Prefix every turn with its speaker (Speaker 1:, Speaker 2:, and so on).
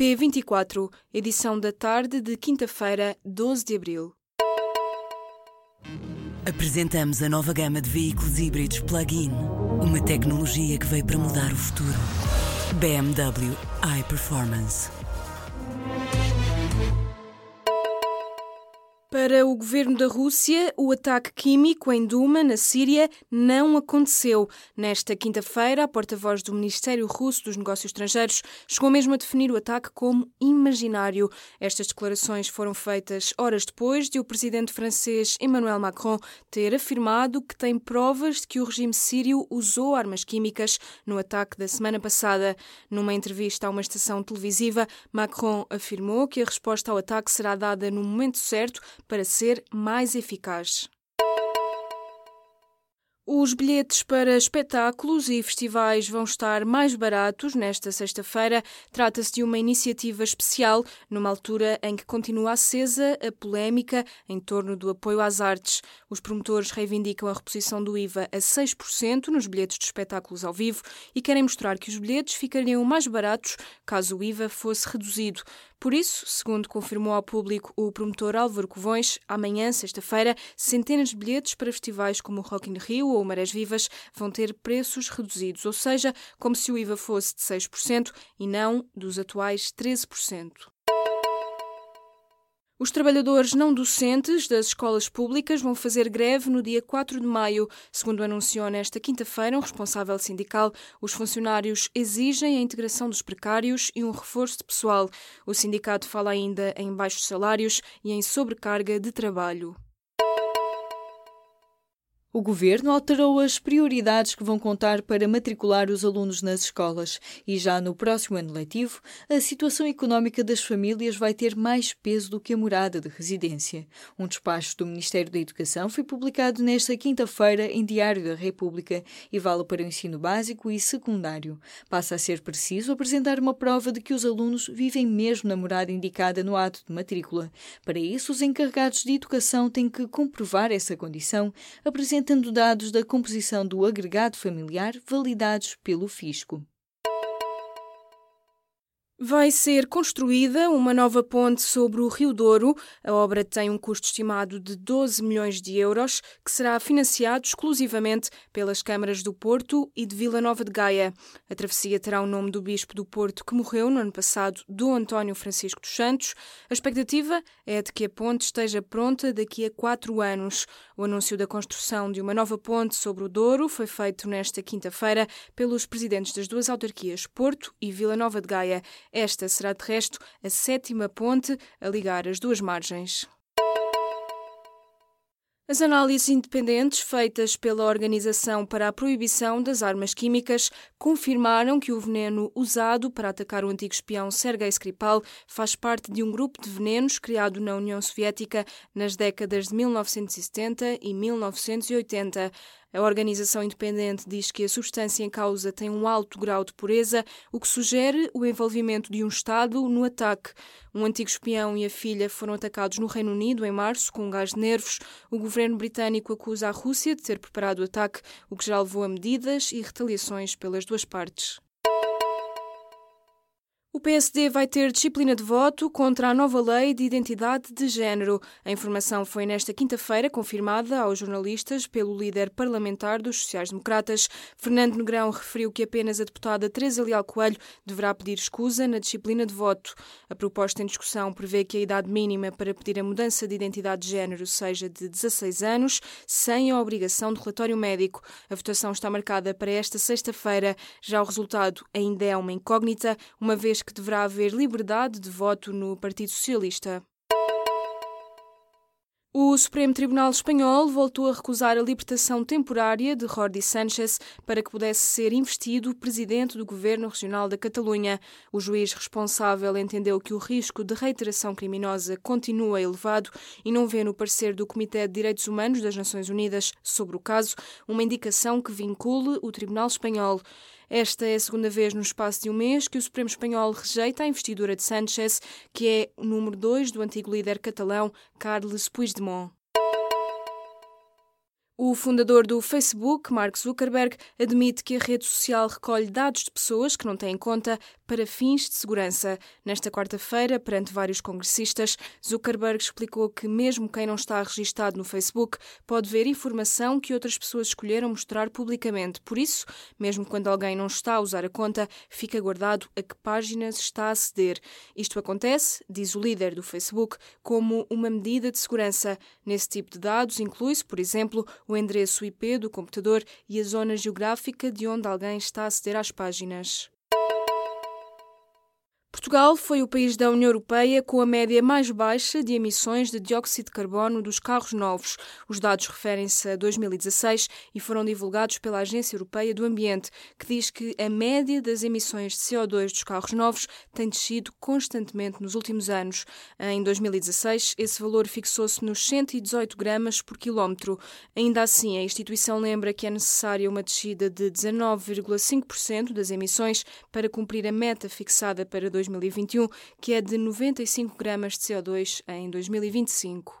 Speaker 1: P24, edição da tarde de quinta-feira, 12 de abril.
Speaker 2: Apresentamos a nova gama de veículos híbridos plug-in. Uma tecnologia que veio para mudar o futuro. BMW iPerformance.
Speaker 1: Para o governo da Rússia, o ataque químico em Duma, na Síria, não aconteceu. Nesta quinta-feira, a porta-voz do Ministério Russo dos Negócios Estrangeiros chegou mesmo a definir o ataque como imaginário. Estas declarações foram feitas horas depois de o presidente francês Emmanuel Macron ter afirmado que tem provas de que o regime sírio usou armas químicas no ataque da semana passada. Numa entrevista a uma estação televisiva, Macron afirmou que a resposta ao ataque será dada no momento certo para ser mais eficaz. Os bilhetes para espetáculos e festivais vão estar mais baratos nesta sexta-feira. Trata-se de uma iniciativa especial, numa altura em que continua acesa a polémica em torno do apoio às artes. Os promotores reivindicam a reposição do IVA a 6% nos bilhetes de espetáculos ao vivo e querem mostrar que os bilhetes ficariam mais baratos caso o IVA fosse reduzido. Por isso, segundo confirmou ao público o promotor Álvaro Covões, amanhã, sexta-feira, centenas de bilhetes para festivais como o Rock in Rio ou Marés Vivas vão ter preços reduzidos, ou seja, como se o IVA fosse de 6% e não dos atuais 13%. Os trabalhadores não docentes das escolas públicas vão fazer greve no dia 4 de maio. Segundo anunciou nesta quinta-feira um responsável sindical, os funcionários exigem a integração dos precários e um reforço de pessoal. O sindicato fala ainda em baixos salários e em sobrecarga de trabalho.
Speaker 3: O governo alterou as prioridades que vão contar para matricular os alunos nas escolas e já no próximo ano letivo, a situação económica das famílias vai ter mais peso do que a morada de residência. Um despacho do Ministério da Educação foi publicado nesta quinta-feira em Diário da República e vale para o ensino básico e secundário. Passa a ser preciso apresentar uma prova de que os alunos vivem mesmo na morada indicada no ato de matrícula. Para isso, os encarregados de educação têm que comprovar essa condição, apresentando apresentando dados da composição do agregado familiar validados pelo Fisco.
Speaker 1: Vai ser construída uma nova ponte sobre o Rio Douro. A obra tem um custo estimado de 12 milhões de euros, que será financiado exclusivamente pelas câmaras do Porto e de Vila Nova de Gaia. A travessia terá o nome do bispo do Porto que morreu no ano passado, do António Francisco dos Santos. A expectativa é de que a ponte esteja pronta daqui a quatro anos. O anúncio da construção de uma nova ponte sobre o Douro foi feito nesta quinta-feira pelos presidentes das duas autarquias, Porto e Vila Nova de Gaia. Esta será, de resto, a sétima ponte a ligar as duas margens. As análises independentes feitas pela Organização para a Proibição das Armas Químicas confirmaram que o veneno usado para atacar o antigo espião Sergei Skripal faz parte de um grupo de venenos criado na União Soviética nas décadas de 1970 e 1980. A organização independente diz que a substância em causa tem um alto grau de pureza, o que sugere o envolvimento de um Estado no ataque. Um antigo espião e a filha foram atacados no Reino Unido em março com um gás de nervos. O governo britânico acusa a Rússia de ter preparado o ataque, o que já levou a medidas e retaliações pelas duas partes. O PSD vai ter disciplina de voto contra a nova lei de identidade de género. A informação foi nesta quinta-feira confirmada aos jornalistas pelo líder parlamentar dos sociais-democratas. Fernando Negrão referiu que apenas a deputada Teresa Leal Coelho deverá pedir escusa na disciplina de voto. A proposta em discussão prevê que a idade mínima para pedir a mudança de identidade de género seja de 16 anos, sem a obrigação de relatório médico. A votação está marcada para esta sexta-feira. Já o resultado ainda é uma incógnita, uma que deverá haver liberdade de voto no Partido Socialista. O Supremo Tribunal Espanhol voltou a recusar a libertação temporária de Jordi Sánchez para que pudesse ser investido presidente do Governo Regional da Catalunha. O juiz responsável entendeu que o risco de reiteração criminosa continua elevado e não vê no parecer do Comitê de Direitos Humanos das Nações Unidas sobre o caso uma indicação que vincule o Tribunal Espanhol. Esta é a segunda vez no espaço de um mês que o Supremo Espanhol rejeita a investidura de Sánchez, que é o número 2 do antigo líder catalão Carles Puigdemont. O fundador do Facebook, Mark Zuckerberg, admite que a rede social recolhe dados de pessoas que não têm conta para fins de segurança. Nesta quarta-feira, perante vários congressistas, Zuckerberg explicou que mesmo quem não está registado no Facebook pode ver informação que outras pessoas escolheram mostrar publicamente. Por isso, mesmo quando alguém não está a usar a conta, fica guardado a que páginas está a aceder. Isto acontece, diz o líder do Facebook, como uma medida de segurança. Nesse tipo de dados inclui-se, por exemplo, o endereço IP do computador e a zona geográfica de onde alguém está a aceder às páginas. Portugal foi o país da União Europeia com a média mais baixa de emissões de dióxido de carbono dos carros novos. Os dados referem-se a 2016 e foram divulgados pela Agência Europeia do Ambiente, que diz que a média das emissões de CO2 dos carros novos tem descido constantemente nos últimos anos. Em 2016, esse valor fixou-se nos 118 gramas por quilómetro. Ainda assim, a instituição lembra que é necessária uma descida de 19,5% das emissões para cumprir a meta fixada para 2020. 2021, que é de 95 gramas de CO2 em 2025.